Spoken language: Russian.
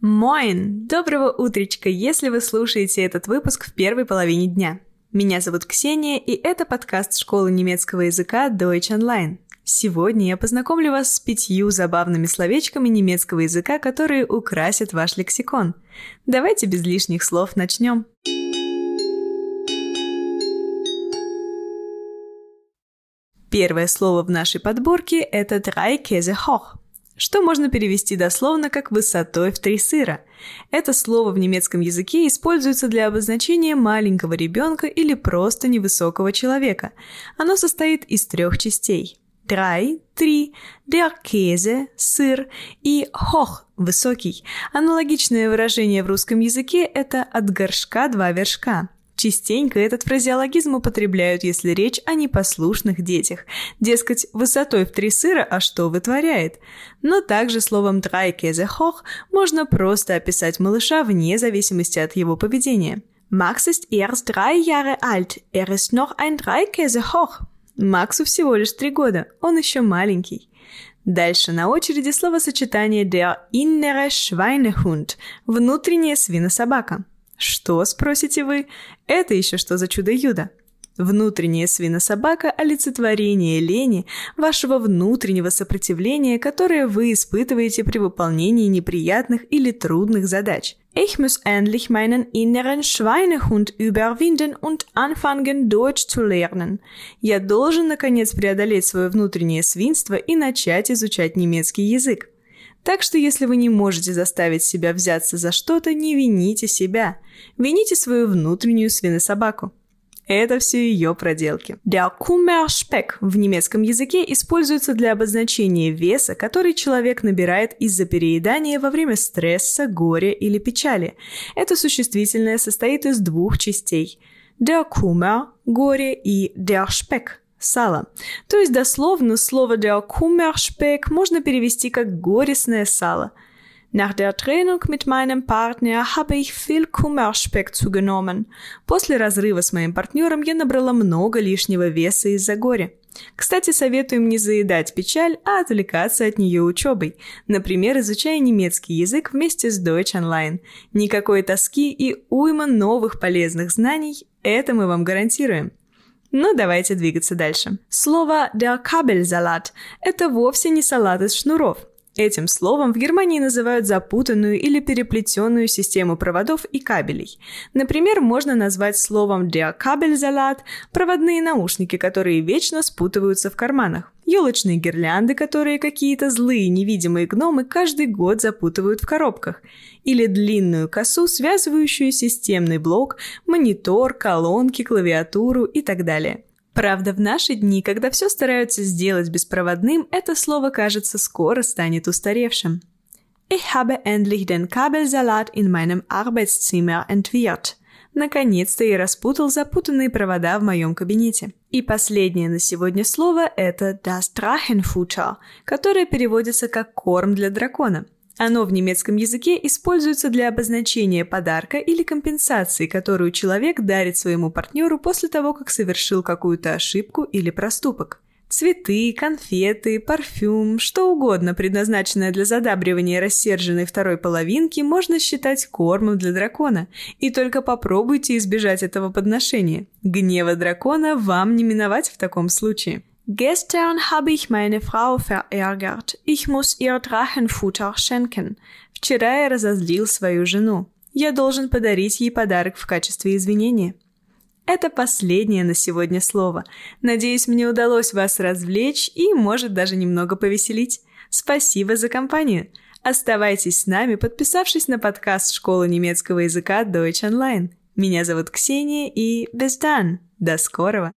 Моин! Доброго утречка, если вы слушаете этот выпуск в первой половине дня. Меня зовут Ксения, и это подкаст школы немецкого языка Deutsch Online. Сегодня я познакомлю вас с пятью забавными словечками немецкого языка, которые украсят ваш лексикон. Давайте без лишних слов начнем. Первое слово в нашей подборке – это «drei Käse hoch», что можно перевести дословно как «высотой в три сыра». Это слово в немецком языке используется для обозначения маленького ребенка или просто невысокого человека. Оно состоит из трех частей. Drei – три, der Käse – сыр и hoch – высокий. Аналогичное выражение в русском языке – это «от горшка два вершка». Частенько этот фразеологизм употребляют, если речь о непослушных детях. Дескать, высотой в три сыра, а что вытворяет? Но также словом «drei Käse hoch» можно просто описать малыша вне зависимости от его поведения. Max ist erst drei Jahre alt, er ist noch ein Dreikäse hoch. Максу всего лишь три года, он еще маленький. Дальше на очереди словосочетание der innere Schweinehund – внутренняя свинособака. Что, спросите вы? Это еще что за чудо-юдо? Внутренняя свинособака – олицетворение лени, вашего внутреннего сопротивления, которое вы испытываете при выполнении неприятных или трудных задач. Ich muss endlich meinen inneren Schweinehund überwinden und anfangen Deutsch zu lernen. Я должен, наконец, преодолеть свое внутреннее свинство и начать изучать немецкий язык. Так что если вы не можете заставить себя взяться за что-то, не вините себя. Вините свою внутреннюю свинособаку. Это все ее проделки. Der Kummerspeck в немецком языке используется для обозначения веса, который человек набирает из-за переедания во время стресса, горя или печали. Это существительное состоит из двух частей. Der Kummer – горе и der Speck сало. То есть дословно слово der Kummerspeck можно перевести как горестное сало. Nach der Trennung mit meinem Partner habe ich viel Kummerspeck zugenommen. После разрыва с моим партнером я набрала много лишнего веса из-за горя. Кстати, советуем не заедать печаль, а отвлекаться от нее учебой. Например, изучая немецкий язык вместе с Deutsch Online. Никакой тоски и уйма новых полезных знаний – это мы вам гарантируем. Ну, давайте двигаться дальше. Слово der Kabelsalat – это вовсе не салат из шнуров. Этим словом в Германии называют запутанную или переплетенную систему проводов и кабелей. Например, можно назвать словом der Kabelsalat проводные наушники, которые вечно спутываются в карманах. Елочные гирлянды, которые какие-то злые невидимые гномы каждый год запутывают в коробках. Или длинную косу, связывающую системный блок, монитор, колонки, клавиатуру и так далее. Правда, в наши дни, когда все стараются сделать беспроводным, это слово, кажется, скоро станет устаревшим. Ich habe endlich den Kabelsalat in meinem Arbeitszimmer entwirrt. Наконец-то я распутал запутанные провода в моем кабинете. И последнее на сегодня слово – это das Drachenfutter, которое переводится как «корм для дракона». Оно в немецком языке используется для обозначения подарка или компенсации, которую человек дарит своему партнеру после того, как совершил какую-то ошибку или проступок. Цветы, конфеты, парфюм, что угодно, предназначенное для задабривания рассерженной второй половинки, можно считать кормом для дракона. И только попробуйте избежать этого подношения. Гнева дракона вам не миновать в таком случае. Gestern habe ich meine Frau verärgert. Ich muss ihr Drachenfutter schenken. Вчера я разозлил свою жену. Я должен подарить ей подарок в качестве извинения. Это последнее на сегодня слово. Надеюсь, мне удалось вас развлечь и, может, даже немного повеселить. Спасибо за компанию. Оставайтесь с нами, подписавшись на подкаст Школы немецкого языка Deutsch Online. Меня зовут Ксения и bis dann. До скорого!